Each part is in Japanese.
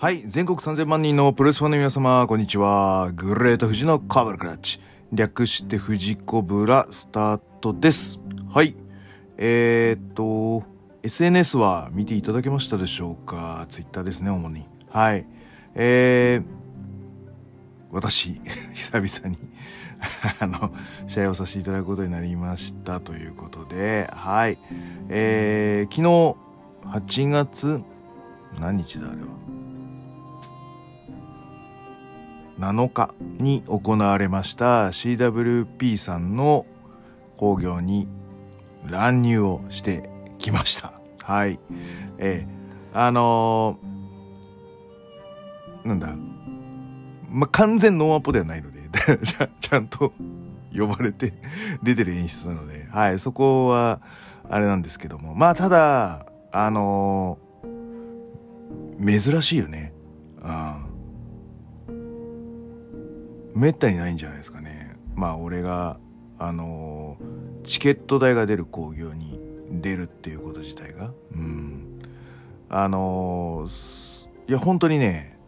はい。全国3000万人のプロレスファンの皆様、こんにちは。グレート富士のカーブルクラッチ。略して富士コブラスタートです。はい。えー、っと、SNS は見ていただけましたでしょうか ?Twitter ですね、主に。はい。えー、私、久々に あの、試合をさせていただくことになりましたということで、はい。えー、昨日、8月、何日だあれは？7日に行われました CWP さんの興行に乱入をしてきました。はい。えー、あのー、なんだ。ま、完全ノーアポではないので ちゃ、ちゃんと呼ばれて出てる演出なので、はい、そこは、あれなんですけども。まあ、ただ、あのー、珍しいよね。うん。めったにないんじゃないですかね。まあ俺が、あのー、チケット代が出る興行に出るっていうこと自体が。うん。あのー、いや本当にね、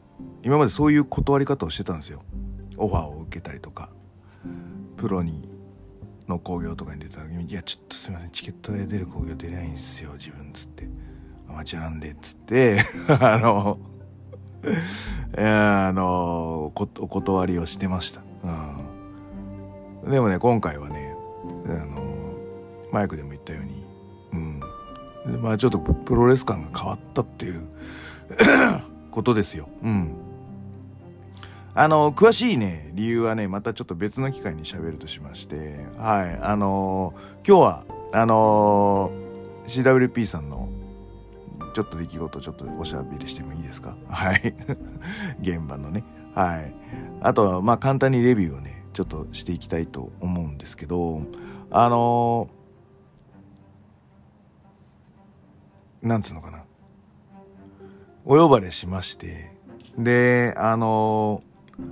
今までそういう断り方をしてたんですよ。オファーを受けたりとか。プロに、の興行とかに出た時に、いやちょっとすいません、チケット代出る興行出れないんすよ、自分つって。アマチュアなんで、つって、あのい やあのお断りをしてました、うん、でもね今回はねあのマイクでも言ったようにうん。まあちょっとプロレス感が変わったっていう ことですよ。うん。あの詳しいね理由はねまたちょっと別の機会に喋るとしましてはい。あの今日はあの CWP さんのちょっと出来事ちょっとおしゃべりしてもいいですか？はい。現場のね。はい。あとは、まあ簡単にレビューをね、ちょっとしていきたいと思うんですけど、あのー、なんつうのかな。お呼ばれしまして、で、あのー、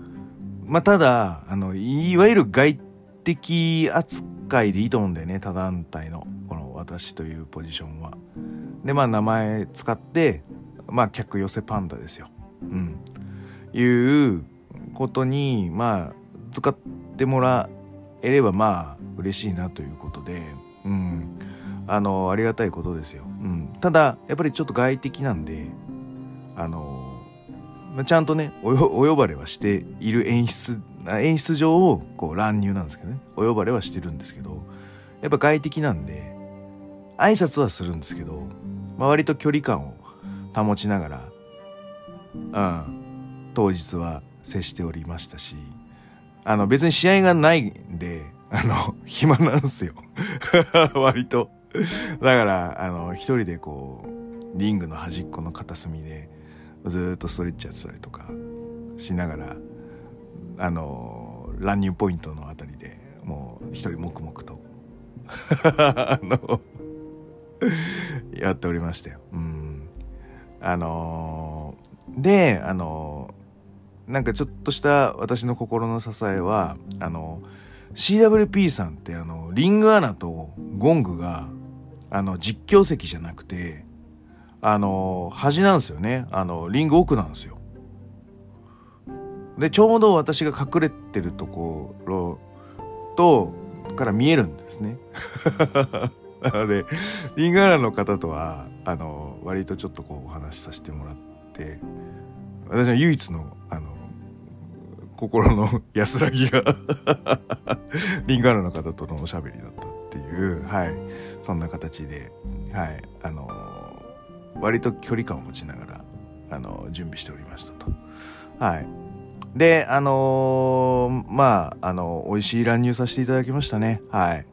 まあただ、あの、いわゆる外的扱いでいいと思うんだよね、他団体の、この私というポジションは。でまあ名前使ってまあ客寄せパンダですよ。うん。いうことにまあ使ってもらえればまあ嬉しいなということで、うん。あのありがたいことですよ。うん。ただやっぱりちょっと外的なんであのちゃんとねお呼ばれはしている演出演出上をこう乱入なんですけどねお呼ばれはしてるんですけどやっぱ外的なんで挨拶はするんですけど、まあ、割と距離感を保ちながら、うん、当日は接しておりましたし、あの別に試合がないんで、あの、暇なんすよ。割と。だから、あの、一人でこう、リングの端っこの片隅で、ずっとストレッチやってたりとかしながら、あの、乱入ポイントのあたりでもう一人黙々と、あの、やっておりましたよ。うん。あのー、で、あのー、なんかちょっとした私の心の支えは、あのー、CWP さんってあの、リングアナとゴングが、あの、実況席じゃなくて、あの端なんですよね。あの、リング奥なんですよ。で、ちょうど私が隠れてるところと、から見えるんですね。なので、リンガーラの方とは、あの、割とちょっとこうお話しさせてもらって、私の唯一の、あの、心の 安らぎが リンガーラの方とのおしゃべりだったっていう、はい、そんな形で、はい、あの、割と距離感を持ちながら、あの、準備しておりましたと。はい。で、あのー、まあ、あの、美味しい乱入させていただきましたね。はい。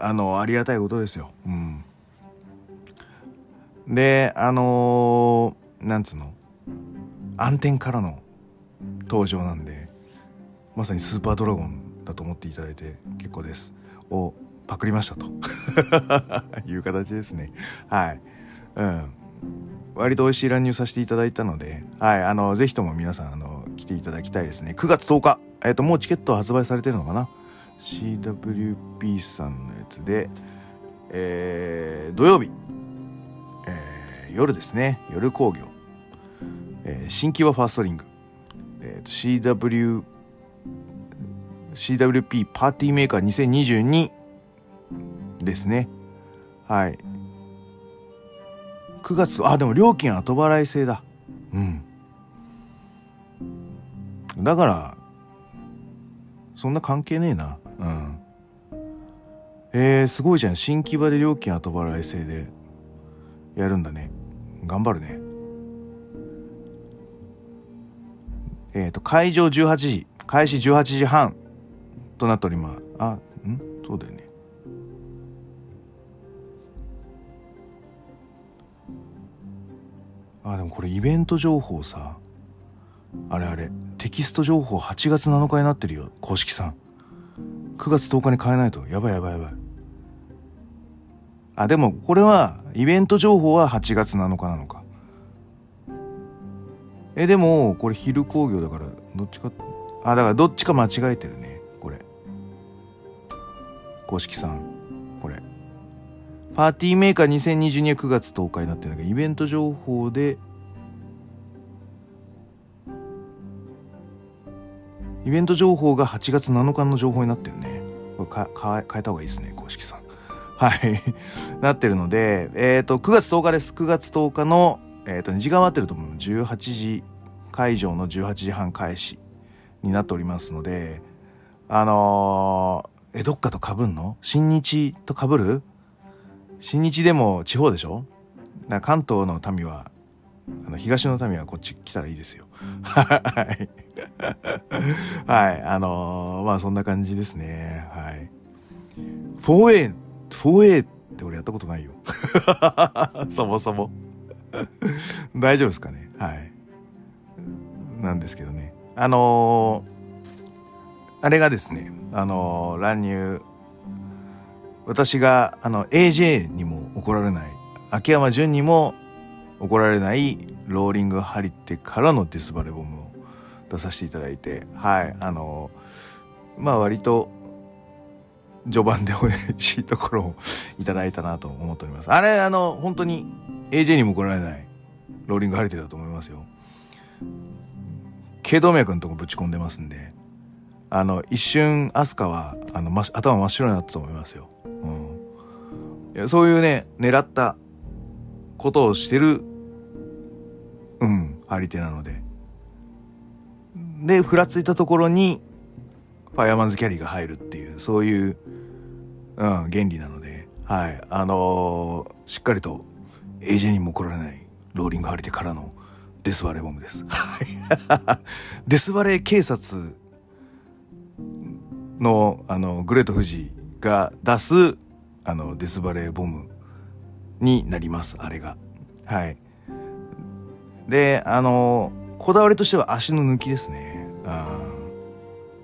あの、ありがたいことですよ。うん。で、あのー、なんつうの？暗転からの登場なんで、まさにスーパードラゴンだと思っていただいて結構です。をパクりましたと いう形ですね。はい。うん。割と美味しい乱入させていただいたので、はい。あの、ぜひとも皆さん、あの、来ていただきたいですね。9月10日。えっ、ー、と、もうチケット発売されてるのかな？CWP さんのやつで、えー、土曜日、えー夜ですね。夜工業、えー新規はファーストリング、えーと CW CWP パーティーメーカー2022ですね。はい。9月あでも料金後払い制だ。うん。だからそんな関係ねえな。うん。えー、すごいじゃん。新木場で料金後払い制でやるんだね。頑張るね。えっ、と会場18時。開始18時半となっております。あん？そうだよね。あでもこれイベント情報さ。あれあれ。テキスト情報8月7日になってるよ。公式さん。9月10日に変えないと。やばいやばいやばい。あでもこれはイベント情報は8月7日なのか。えでもこれ昼工業だからどっちかあだからどっちか間違えてるね。これ。公式さん。これ。パーティーメーカー2022は9月10日になってるんだけどイベント情報でイベント情報が8月7日の情報になってるね。これかか変えた方がいいですね公式さん。はい。なってるのでえっ、と9月10日です。9月10日のえっ、と、ね、時間は合ってると思う18時会場の18時半開始になっておりますのであのーえどっかと被んの？新日と被る？新日でも地方でしょ？関東の民はあの東の民はこっち来たらいいですよ。はい。はいあのーまあそんな感じですね。はい。4A 4A って俺やったことないよ。そもそも。大丈夫ですかね？はい。なんですけどね。あのーあれがですねあのー乱入。私があの AJ にも怒られない。秋山純にも怒られないローリング張り手からのディスバレボムを出させていただいてはいあのまあ割と序盤で美味しいところをいただいたなと思っております。あれあの本当に AJ にも怒られないローリング張り手だと思いますよ。頸動脈のとこぶち込んでますんであの一瞬アスカはあの、頭真っ白になったと思いますよ、うん、いやそういうね狙ったことをしてるうん張り手なので。でふらついたところにファイアマンズキャリーが入るっていうそういう、うん、原理なので。はい。あのーしっかりと AJ にも怒られないローリング張り手からのデスバレーボムです。デスバレー警察のあのグレート富士が出すあのデスバレーボムになりますあれが。はい。であのこだわりとしては足の抜きですね。あー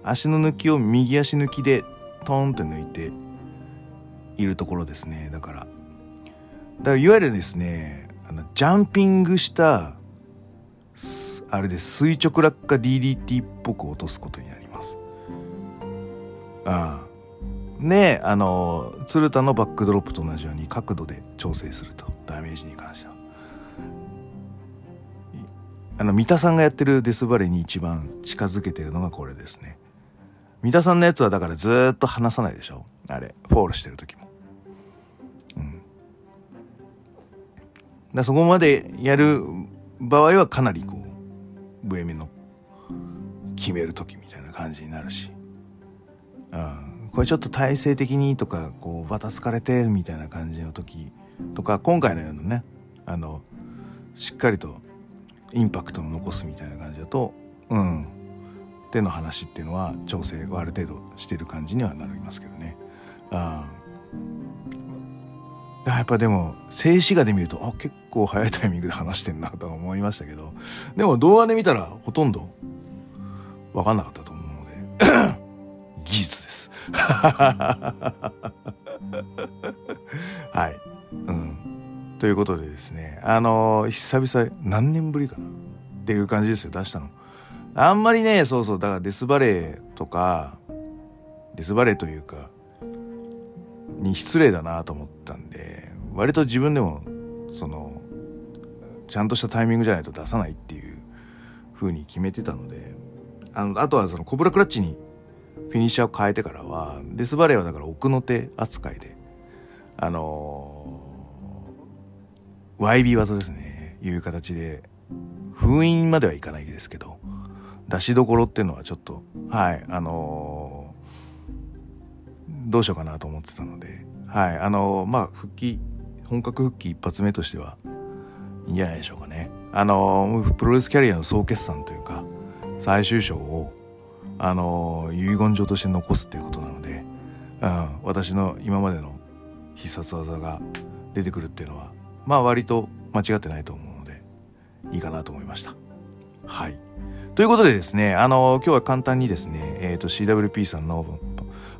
足の抜きを右足抜きでトンって抜いているところですね。だから。だからいわゆるですねあのジャンピングしたあれで垂直落下 DDT っぽく落とすことになります。うん。であの鶴田のバックドロップと同じように角度で調整するとダメージに関しては。あの三田さんがやってるデスバレーに一番近づけてるのがこれですね。三田さんのやつはだからずーっと離さないでしょ？あれフォールしてる時も。うん。だそこまでやる場合はかなりこう上目の決める時みたいな感じになるし、うん、これちょっと体勢的にとかこうバタつかれてみたいな感じの時とか今回のようなねあのしっかりとインパクトを残すみたいな感じだとうん。手の話っていうのは調整をある程度してる感じにはなりますけどね。あやっぱでも静止画で見るとあ結構早いタイミングで話してんなとは思いましたけどでも動画で見たらほとんど分かんなかったと思うので 技術です。はい。うん。ということでですねあの久々何年ぶりかなっていう感じですよ出したの。あんまりねそうそうだからデスバレーとかデスバレーというかに失礼だなと思ったんで割と自分でもそのちゃんとしたタイミングじゃないと出さないっていう風に決めてたのであのあとはそのコブラクラッチにフィニッシャーを変えてからはデスバレーはだから奥の手扱いであのー、YB 技ですね。いう形で。封印まではいかないですけど。出しどころっていうのはちょっとはいあのー、どうしようかなと思ってたので。はいあのー、まあ復帰本格復帰一発目としてはいいんじゃないでしょうかね。あのプロレスキャリアの総決算というか最終章をあの遺言状として残すっていうことなので、うん、私の今までの必殺技が出てくるっていうのはまあ割と間違ってないと思うのでいいかなと思いました。はい。ということでですねあの今日は簡単にですねえっ、ー、と CWP さんの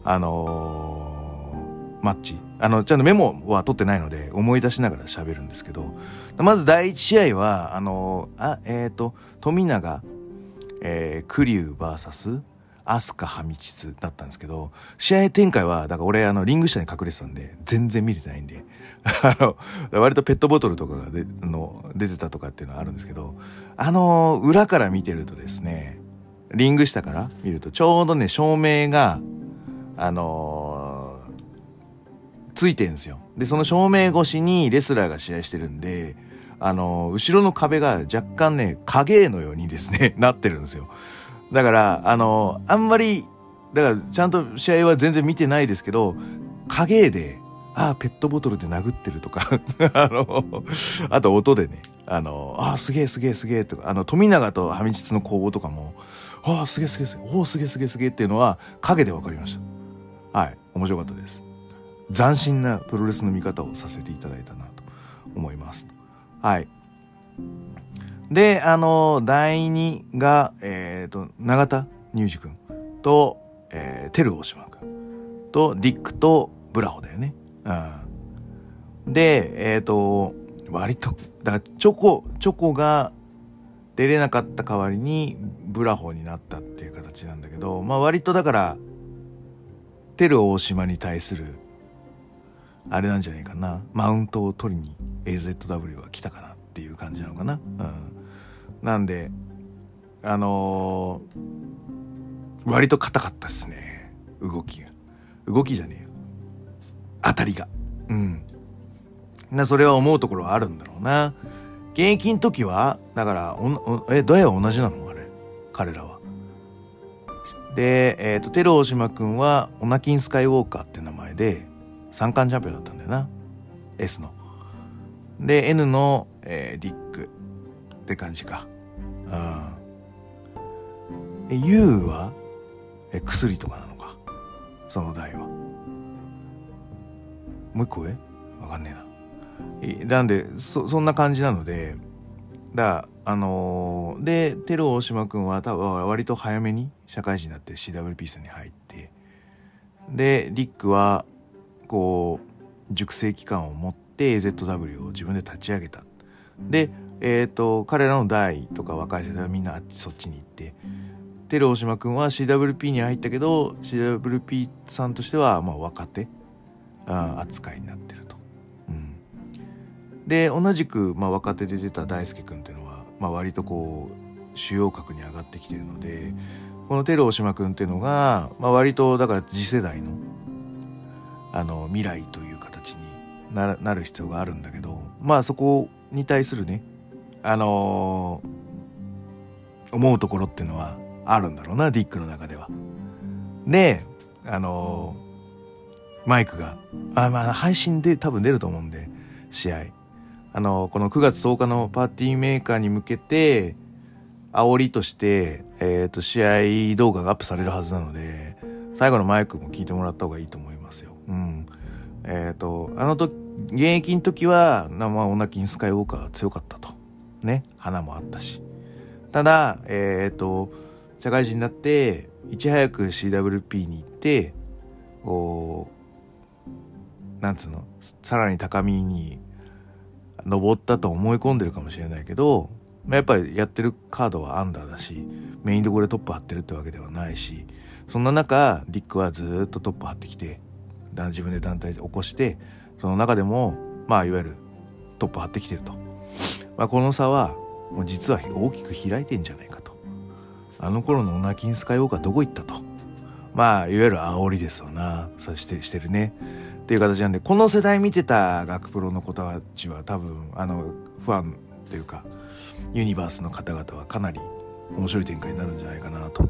あのー、マッチ。あのちゃんとメモは取ってないので思い出しながら喋るんですけど。まず第1試合はあの、あえっ、と富永えー、クリュー VS アスカハミチツだったんですけど、試合展開は、だから俺あのリング下に隠れてたんで、全然見れてないんで、あの、割とペットボトルとかがでの出てたとかっていうのはあるんですけど、あの、裏から見てるとですね、リング下から見ると、ちょうどね、照明が、あのー、ついてるんですよ。で、その照明越しにレスラーが試合してるんで、あの、後ろの壁が若干ね、影絵のようにですね、なってるんですよ。だから、あの、あんまり、だからちゃんと試合は全然見てないですけど、影絵で、ああ、ペットボトルで殴ってるとか あの、あと音でね、あの、ああ、すげえすげえすげえとか、あの、富永とハミチツの攻防とかも、ああ、すげえすげえすげえ、おお、すげえすげえすげえっていうのは、影で分かりました。はい、面白かったです。斬新なプロレスの見方をさせていただいたなと思います。はい。で、あの、第2が、えっ、ー、と、永田乳児くんと、えー、テル大島くんと、ディックとブラホだよね。うん。で、えっ、ー、と、割と、だからチョコ、チョコが出れなかった代わりにブラホになったっていう形なんだけど、まあ割とだから、テル大島に対するあれなんじゃないかな。マウントを取りに AZW は来たかなっていう感じなのかな。うん。なんであのー、割と硬かったっすね。動きが。動きじゃねえよ当たりが。うん。なそれは思うところはあるんだろうな。現役の時はだからおえどうや同じなの？あれ。彼らは。でえっ、ー、とテル大島君はオナキンスカイウォーカーって名前で三冠チャンピオンだったんだよな。S の。で N の、えー、ディック。って感じか。うん。え U は？え薬とかなのか？その代は。もう一個上？わかんねえな。なんでそそんな感じなのでだあのー、でテル大島君は多分割と早めに社会人になって CWP さんに入ってでリックはこう熟成期間を持って AZW を自分で立ち上げた。で、えっ、ー、と彼らの代とか若い世代はみんなあっちそっちに行ってテル大島君は CWP に入ったけど CWP さんとしてはまあ若手。扱いになってると。うん、で同じく、まあ、若手で出た大輔君っていうのは、まあ、割とこう主要格に上がってきてるのでこのテル大島君っていうのが、まあ、割とだから次世代のあの未来という形になる必要があるんだけどまあそこに対するねあのー、思うところっていうのはあるんだろうなディックの中では。であのー、マイクがあまあ配信で多分出ると思うんで試合。あの、この9月10日のパーティーメーカーに向けて煽りとして、えっ、と試合動画がアップされるはずなので最後のマイクも聞いてもらった方がいいと思いますよ。うん。えっ、ー、と、あの時、現役の時は、まあ、オナキンスカイウォーカーが強かったと。ね。花もあったし。ただ、えっ、ー、と、社会人になって、いち早く CWP に行って、こう、なんつうの、さらに高みに登ったと思い込んでるかもしれないけど、まあ、やっぱりやってるカードはアンダーだし、メインどころでトップ張ってるってわけではないし、そんな中、ディックはずっとトップ張ってきて、自分で団体で起こしてその中でもまあいわゆるトップ張ってきてると。まあ、この差はもう実は大きく開いてんじゃないかと。あの頃のオナキンスカイウォーカーどこ行ったと。まあいわゆる煽りですよな。そしてしてるね。っていう形なんでこの世代見てた学プロの子たちは多分あのファンっていうかユニバースの方々はかなり面白い展開になるんじゃないかなと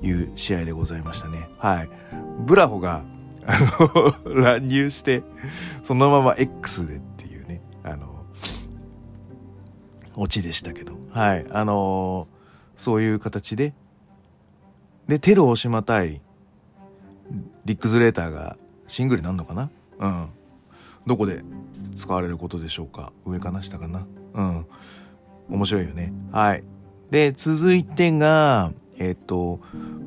いう試合でございましたね。はい。ブラホがあの 乱入してそのまま X でっていうねあのオチでしたけど。はい。あのそういう形ででテル大島対リック・ズレーターがシングルなるのかな？うん。どこで使われることでしょうか？上かな？下かな？うん。面白いよね。はい。で続いてがえっ、と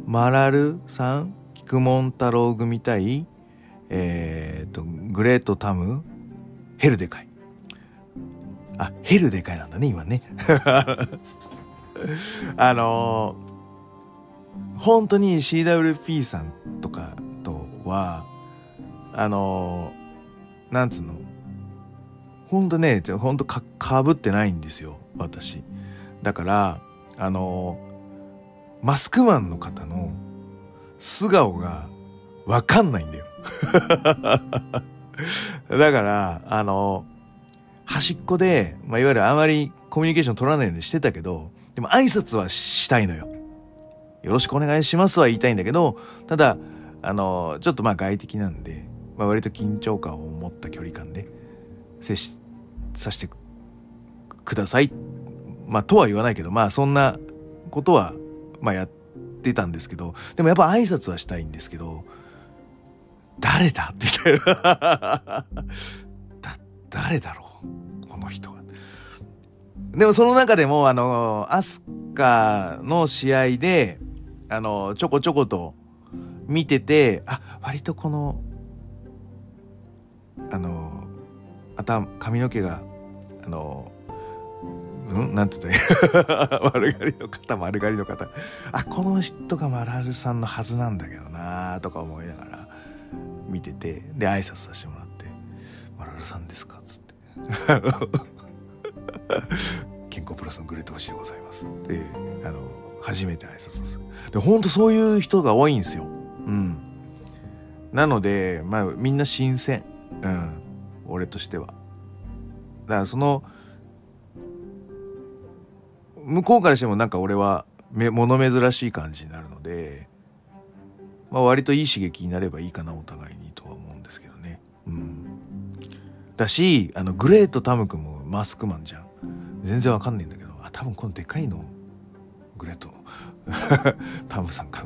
マラルさん菊門太郎組対えっ、とグレートタムヘルデカイ。あヘルデカイなんだね今ね。あのー、本当に CWP さんとかとはあのー、なんつうの？ほんとねほんとかかぶってないんですよ私。だからあのー、マスクマンの方の素顔がわかんないんだよ。だからあの端っこで、まあ、いわゆるあまりコミュニケーション取らないようにしてたけどでも挨拶はしたいのよ。よろしくお願いしますは言いたいんだけどただあのちょっとまあ外的なんで、まあ、割と緊張感を持った距離感で接しさせてください。まあとは言わないけどまあそんなことはまあやってたんですけどでもやっぱ挨拶はしたいんですけど誰だ？みたいな。だ誰だろう？この人は。でもその中でもあのアスカの試合であのちょこちょこと見ててあ割とこのあの頭髪の毛があのん？なんつって 丸刈りの方丸刈りの方。あこの人がマラルさんのはずなんだけどなとか思いながら見ててで挨拶させてもらって「マラルさんですか?」っつって「健康プラスのグレート星でございます」であの初めて挨拶するでほんとそういう人が多いんですよ。うん。なのでまあみんな新鮮。うん。俺としては。だからその向こうからしてもなんか俺は物珍しい感じになるので、まあ、割といい刺激になればいいかなお互いにとは思うんですけどね。うん。だしあのグレートタム君もマスクマンじゃん。全然わかんないんだけどあ多分このでかいのグレート。タムさんか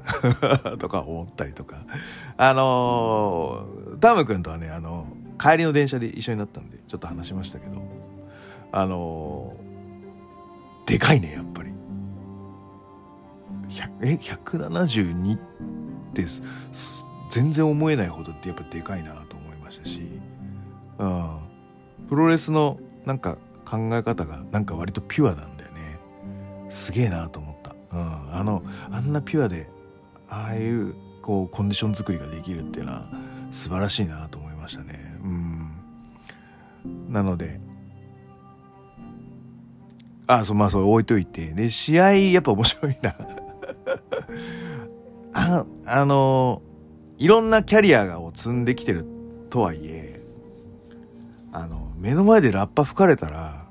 な。とか思ったりとか。あのー、タム君とはねあの帰りの電車で一緒になったんでちょっと話しましたけど。あのー、でかいねやっぱり。え172って全然思えないほどってやっぱでかいなと思いましたし、うん、プロレスのなんか考え方がなんか割とピュアなんだよね。すげえなと思った、うん、あのあんなピュアでああいうこうコンディション作りができるっていうのは素晴らしいなと思いましたね。うんなのであそうまあそう置いといてで試合やっぱ面白いな ああのいろんなキャリアを積んできてるとはいえあの目の前でラッパ吹かれたら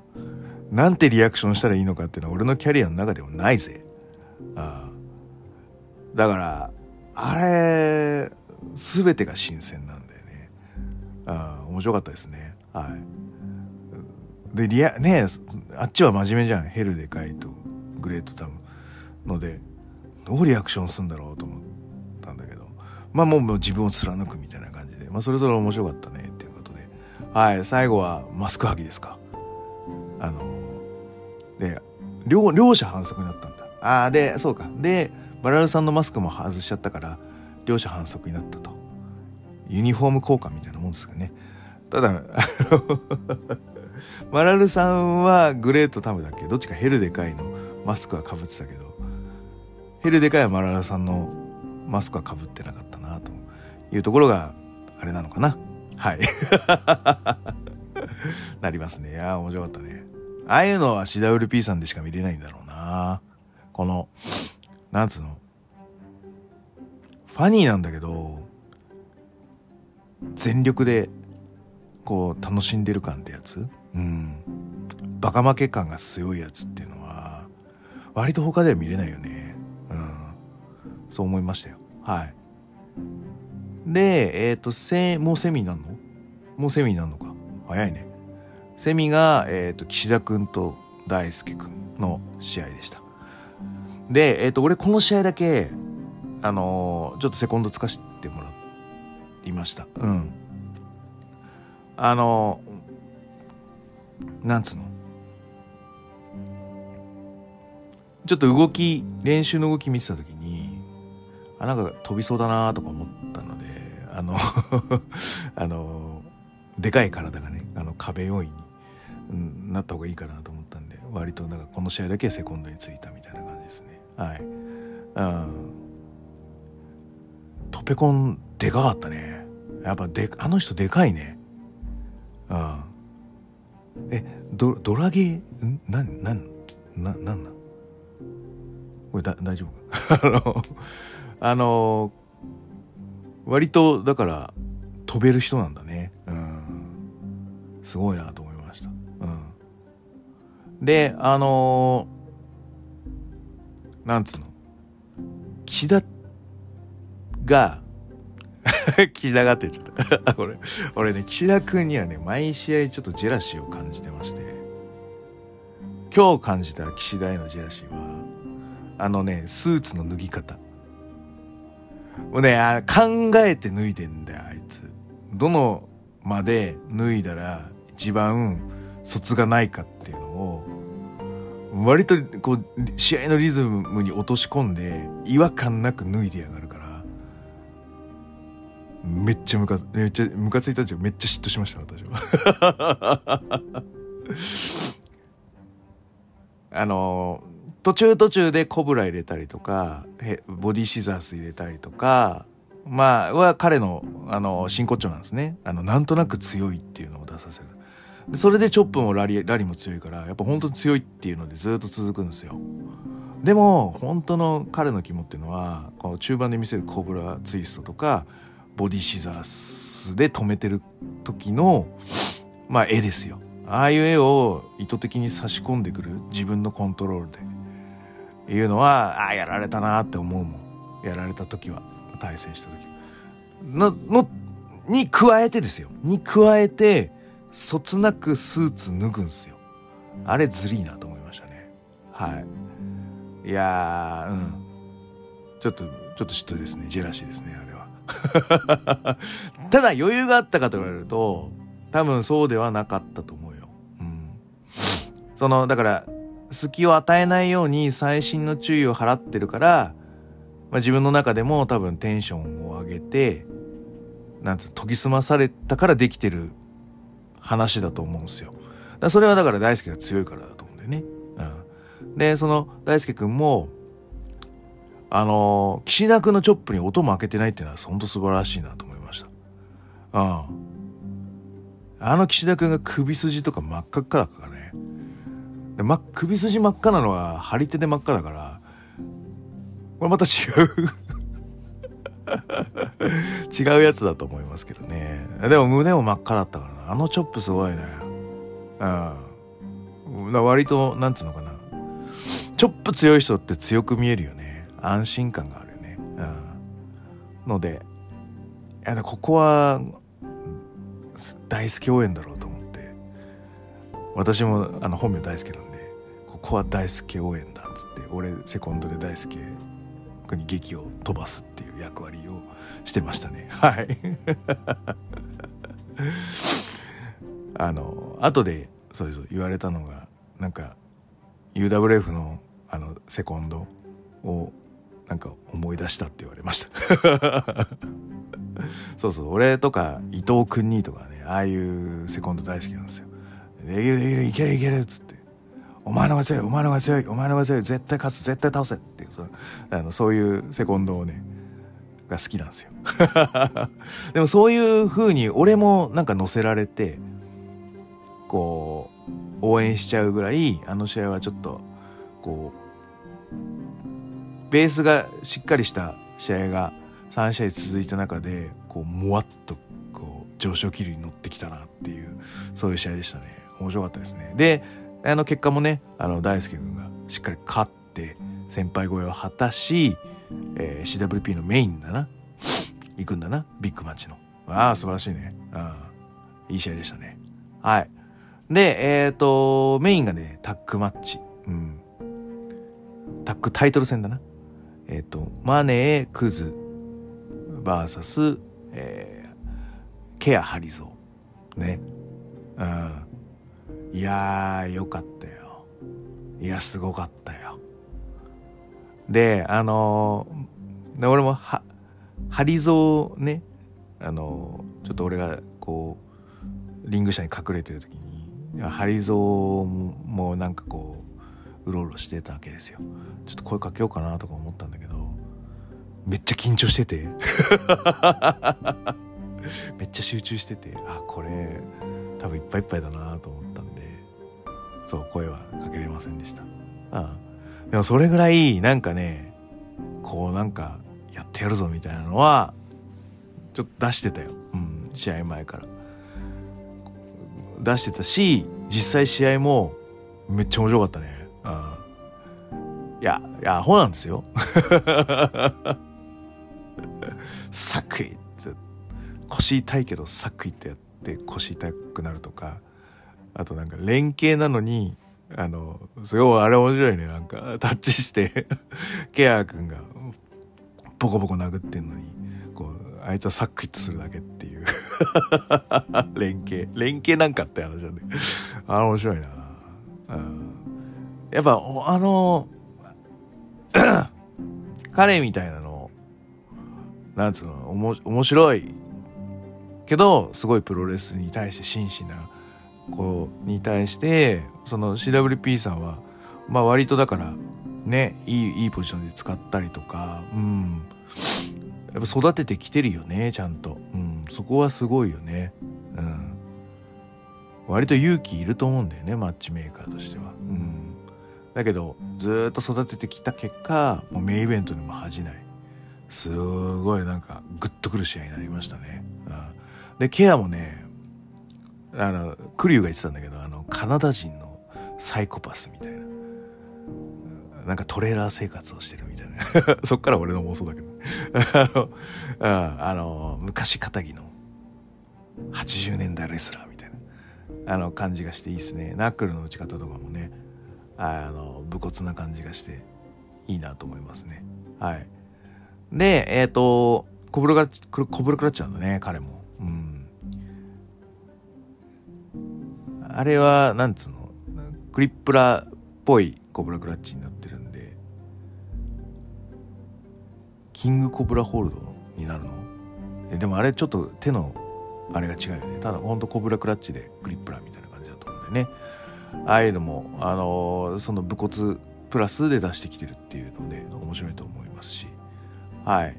なんてリアクションしたらいいのかっていうのは俺のキャリアの中でもないぜ。あだからあれ全てが新鮮なんだ。あ面白かったですね。はい。でリアねあっちは真面目じゃんヘルでかいとグレートタムのでどうリアクションするんだろうと思ったんだけど。まあもう自分を貫くみたいな感じで。まあそれぞれ面白かったねっていうことで。はい。最後はマスク剥ぎですか。あので両両者反則になったんだ。ああでそうか。でバラルさんのマスクも外しちゃったから両者反則になったと。ユニフォーム交換みたいなもんですかね。ただマラルさんはグレートタムだっけ？どっちかヘルでかいのマスクはかぶってたけど。ヘルデカやマララさんのマスクはかぶってなかったなというところがあれなのかな。はい。なりますね。いや面白かったね。ああいうのは CWP さんでしか見れないんだろうな。この、なんつうの？ファニーなんだけど、全力で、こう、楽しんでる感ってやつ？うん。バカ負け感が強いやつっていうのは、割と他では見れないよね。うん。そう思いましたよ。はい。で、えっ、ー、と、せ、もうセミになるの？もうセミになるのか？早いね。セミが、えっ、ー、と、岸田くんと大輔くんの試合でした。で、えっ、ー、と、俺この試合だけ、あのちょっとセコンドつかしていました。うん。あのなんつうの？ちょっと動き、練習の動き見てた時に、あ、なんか飛びそうだなとか思ったので、あの あの、でかい体がね、あの壁要因に、うん、なった方がいいかなと思ったんで、割となんかこの試合だけセコンドについたみたいな感じですね。はい。うん。トペコンでかかったね。やっぱで、あの人でかいね。うん。え、ドドラゲー、ん？なん、なん、な、なんなん？これだ、大丈夫？あの、あの、割と、だから、飛べる人なんだね。うん。すごいなと思いました。うん。で、あのなんつうの？岸田が、岸田がって言っちゃった。俺、俺ね、岸田くんにはね、毎試合ちょっとジェラシーを感じてまして、今日感じた岸田へのジェラシーは、あのね、スーツの脱ぎ方。もうね、あ考えて脱いでんだよ、あいつ。どのまで脱いだら一番卒がないかっていうのを、割とこう、試合のリズムに落とし込んで、違和感なく脱いでやがる、めっちゃムカ、めっちゃムカついたんですよ。めっちゃ嫉妬しました、私は。あの途中途中でコブラ入れたりとか、ボディシザース入れたりとか、まあ、は彼の、あの、真骨頂なんですね。あの、なんとなく強いっていうのを出させる。それでチョップもラリ、ラリも強いから、やっぱ本当に強いっていうのでずっと続くんですよ。でも、本当の彼の肝っていうのは、この中盤で見せるコブラツイストとか、ボディシザースで止めてる時の、まあ、絵ですよ。ああいう絵を意図的に差し込んでくる自分のコントロールで。いうのは、ああ、やられたなって思うもん。やられた時は。対戦した時。の、の、に加えてですよ。に加えて、そつなくスーツ脱ぐんすよ。あれずりーなと思いましたね。はい。いやー、うん。ちょっと、ちょっと嫉妬ですね。ジェラシーですね、あれ。ただ余裕があったかと言われると、多分そうではなかったと思うよ。うん。その、だから、隙を与えないように細心の注意を払ってるから、まあ、自分の中でも多分テンションを上げて、なんつう、研ぎ澄まされたからできてる話だと思うんですよ。だそれはだから大輔が強いからだと思うんだよね。うん。で、その大輔くんも、あの、岸田くんのチョップに音も開けてないっていうのは本当素晴らしいなと思いました。うん。あの岸田くんが首筋とか真っ赤っかだからね。で、ま、首筋真っ赤なのは張り手で真っ赤だから、これまた違う 違うやつだと思いますけどね。でも胸も真っ赤だったからな。あのチョップすごいね。うん。割と、なんつうのかな。チョップ強い人って強く見えるよね。安心感があるよね。うん。ので、いや、ここは、大好き応援だろうと思って。私も、あの、本名大好きなんで、ここは大好き応援だっつって、俺、セコンドで大好きに劇を飛ばすっていう役割をしてましたね はいあの後でそうそう言われたのがなんか UWF のあのセコンドをなんか思い出したって言われました。そうそう俺とか伊藤君にとかねああいうセコンド大好きなんですよ。できるできるいけるいけるっつって。お前のが強い、お前のが強い、お前のが強い、絶対勝つ、絶対倒せっていう、そあのそういうセコンドをね、が好きなんですよ。でもそういう風に俺もなんか乗せられて、こう応援しちゃうぐらいあの試合はちょっとこうベースがしっかりした試合が3試合続いた中でこうもわっとこう上昇気流に乗ってきたなっていうそういう試合でしたね。面白かったですね。であの結果もねあの大輔君がしっかり勝って先輩越えを果たし、えー、CWP のメインだな。行くんだな。ビッグマッチの。ああ素晴らしいね。ああいい試合でしたね。はい。でえっ、ー、とメインがねタッグマッチ。うん。タッグタイトル戦だな。えっ、ー、とマネークズ VS、えー、ケアハリゾー。ね。うん。いやーよかったよ。いやすごかったよ。であのー、俺もはハリゾーね。あのー、ちょっと俺がこうリング車に隠れてる時にハリゾーもなんかこううろうろしてたわけですよ。ちょっと声かけようかなとか思ったんだけどめっちゃ緊張してて。めっちゃ集中しててあこれ多分いっぱいいっぱいだなと思ったんでそう声はかけれませんでした。あでもそれぐらいなんかねこうなんかやってやるぞみたいなのはちょっと出してたよ、うん、試合前から。出してたし実際試合もめっちゃ面白かったね。うん。いやいやアホなんですよ。サクイって腰痛いけどサクイってやって腰痛くなるとか。あとなんか連携なのにあのすごいあれ面白いね。なんかタッチして ケア君がボコボコ殴ってんのにこうあいつはサックイッとするだけっていう。連携。連携なんかって話なんで。あれ面白いな、うん、やっぱあの 彼みたいなのなんつうのおも面白いけどすごいプロレスに対して真摯な子に対してその CWP さんはまあ割とだからねいいいいポジションで使ったりとかうん。やっぱ育ててきてるよねちゃんと、うん、そこはすごいよね。うん。割と勇気いると思うんだよねマッチメーカーとしては。うん。だけどずっと育ててきた結果もうメインイベントにも恥じない。すごいなんかグッとくる試合になりましたね、うん、でケアもねあのクリューが言ってたんだけどあのカナダ人のサイコパスみたいな。なんかトレーラー生活をしてるみたいな。そっから俺の妄想だけど。あの、うん、あの昔肩着の80年代レスラーみたいなあの感じがしていいですね。ナックルの打ち方とかもね。あの武骨な感じがしていいなと思いますね。はい。でえっ、ー、とコブルクラッチコブルクラッチなんだね彼も。うん。あれは、なんつうの、クリップラーっぽいコブラクラッチになってるんで、キングコブラホールドになるの？えでもあれちょっと手のあれが違うよね。ただほんとコブラクラッチでクリップラーみたいな感じだと思うんだよね。ああいうのも、あのー、その武骨プラスで出してきてるっていうので面白いと思いますし、はい。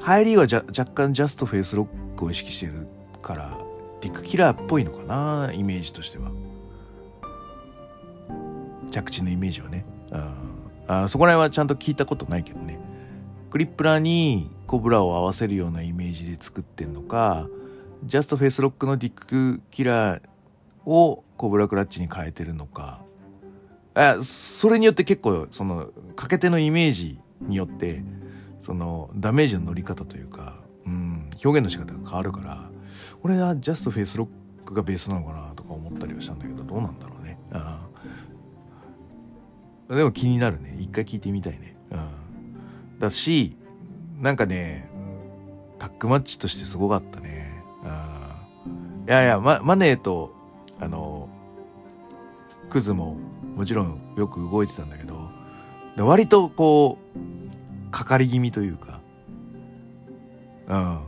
入りはじゃ若干ジャストフェイスロックを意識してるからディックキラーっぽいのかなイメージとしては。着地のイメージはね。うん。あそこら辺はちゃんと聞いたことないけどね。クリップラーにコブラを合わせるようなイメージで作ってんのかジャストフェイスロックのディックキラーをコブラクラッチに変えてるのか。あそれによって結構そのかけ手のイメージによってそのダメージの乗り方というか、うん、表現の仕方が変わるから俺はジャストフェイスロックがベースなのかなとか思ったりはしたんだけどどうなんだろうね。あでも気になるね。一回聞いてみたいね。うんだしなんかねタッグマッチとしてすごかったね。あ。いやいや、ま、マネーとあのクズももちろんよく動いてたんだけどで割とこうかかり気味というかうん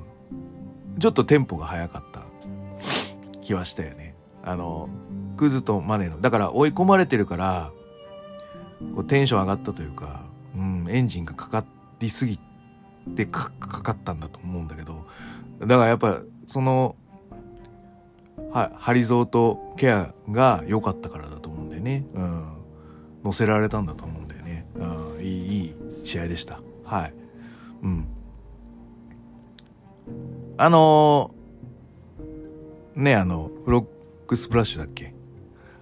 ちょっとテンポが速かった気はしたよね。あの、クズとマネの。だから追い込まれてるから、こうテンション上がったというか、うん、エンジンがかかりすぎてかかかったんだと思うんだけど、だからやっぱ、その、はハリゾーとケアが良かったからだと思うんだよね。うん。乗せられたんだと思うんだよね。うん。いい、いい試合でした。はい。うん。あのー、ね、あの、フロックスプラッシュだっけ？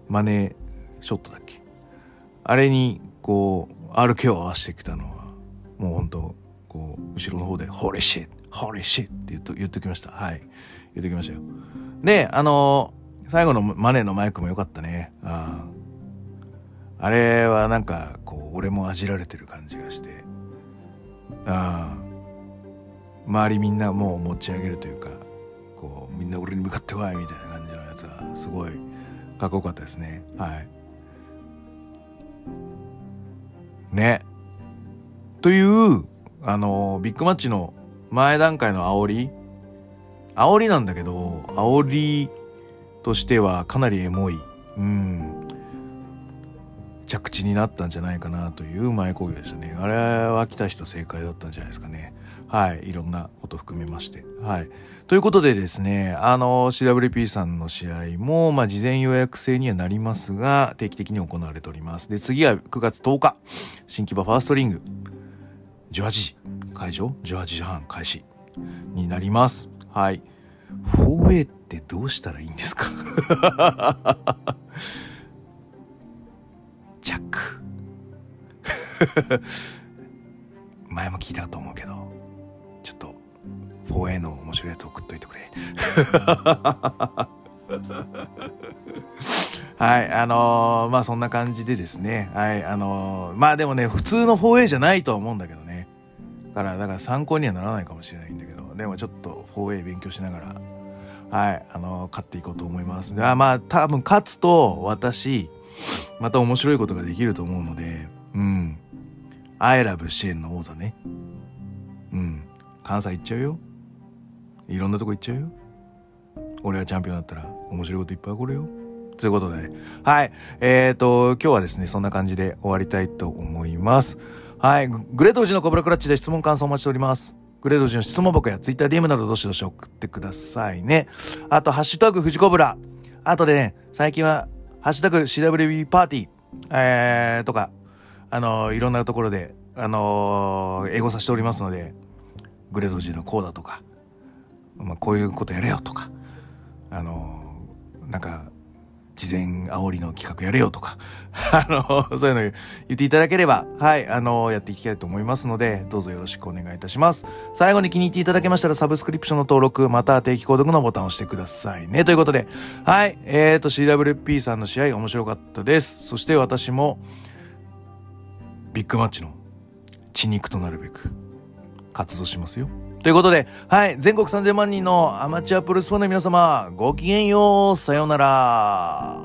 マネーショットだっけ？あれに、こう、RK を合わせてきたのは、もうほんと、こう、後ろの方で、ホレシッホレシッって言っと、言っときました。はい。言っときましたよ。で、あのー、最後のマネーのマイクも良かったね。ああれはなんか、こう、俺も味られてる感じがして、あ周りみんなもう持ち上げるというか、こう、みんな俺に向かってこいみたいな感じのやつが、すごい、かっこよかったですね。はい。ね。という、あの、ビッグマッチの前段階の煽り煽りなんだけど、煽りとしてはかなりエモい、うん、着地になったんじゃないかなという前工業でしたね。あれは来た人正解だったんじゃないですかね。はい。いろんなこと含めまして。はい。ということでですね、あの、CWP さんの試合も、まあ、事前予約制にはなりますが、定期的に行われております。で、次は9月10日、新木場ファーストリング、18時会場、18時半開始になります。はい。4A ってどうしたらいいんですか？チャック。前も聞いたと思うけど、ちょっと 4A の面白いやつ送っといてくれ。はい、あのー、まあそんな感じでですね。はい、あのー、まあでもね、普通の 4A じゃないとは思うんだけどね。から、だから参考にはならないかもしれないんだけど、でもちょっと 4A 勉強しながら、はい、あの、勝っていこうと思います。でまあ多分勝つと私、また面白いことができると思うので、うん。アイラブ支援の王座ね。うん。関西行っちゃうよ。いろんなとこ行っちゃうよ。俺がチャンピオンだったら面白いこといっぱい起こるよ。ということで、ねはい。えっ、ー、と、今日はですね、そんな感じで終わりたいと思います。はい。グレート富士のコブラクラッチで質問感想お待ちしております。グレート富士の質問箱やツイッター DM などどしどし送ってくださいね。あと、ハッシュタグ富士コブラ。あとでね、最近は、ハッシュタグ CWB パーティー、えー、とか、あのー、いろんなところで、あのー、英語させておりますので、グレート富士のこうだとか、まあ、こういうことやれよとか、あのー、なんか、事前煽りの企画やれよとか、あの、そういうの言っていただければ、はい、あの、やっていきたいと思いますので、どうぞよろしくお願いいたします。最後に気に入っていただけましたら、サブスクリプションの登録、また定期購読のボタンを押してくださいね。ということで、はい、えーと、CWP さんの試合面白かったです。そして私も、ビッグマッチの血肉となるべく、活動しますよ。ということで、はい、全国3000万人のアマチュアプロレスファンの皆様、ごきげんよう、さようなら。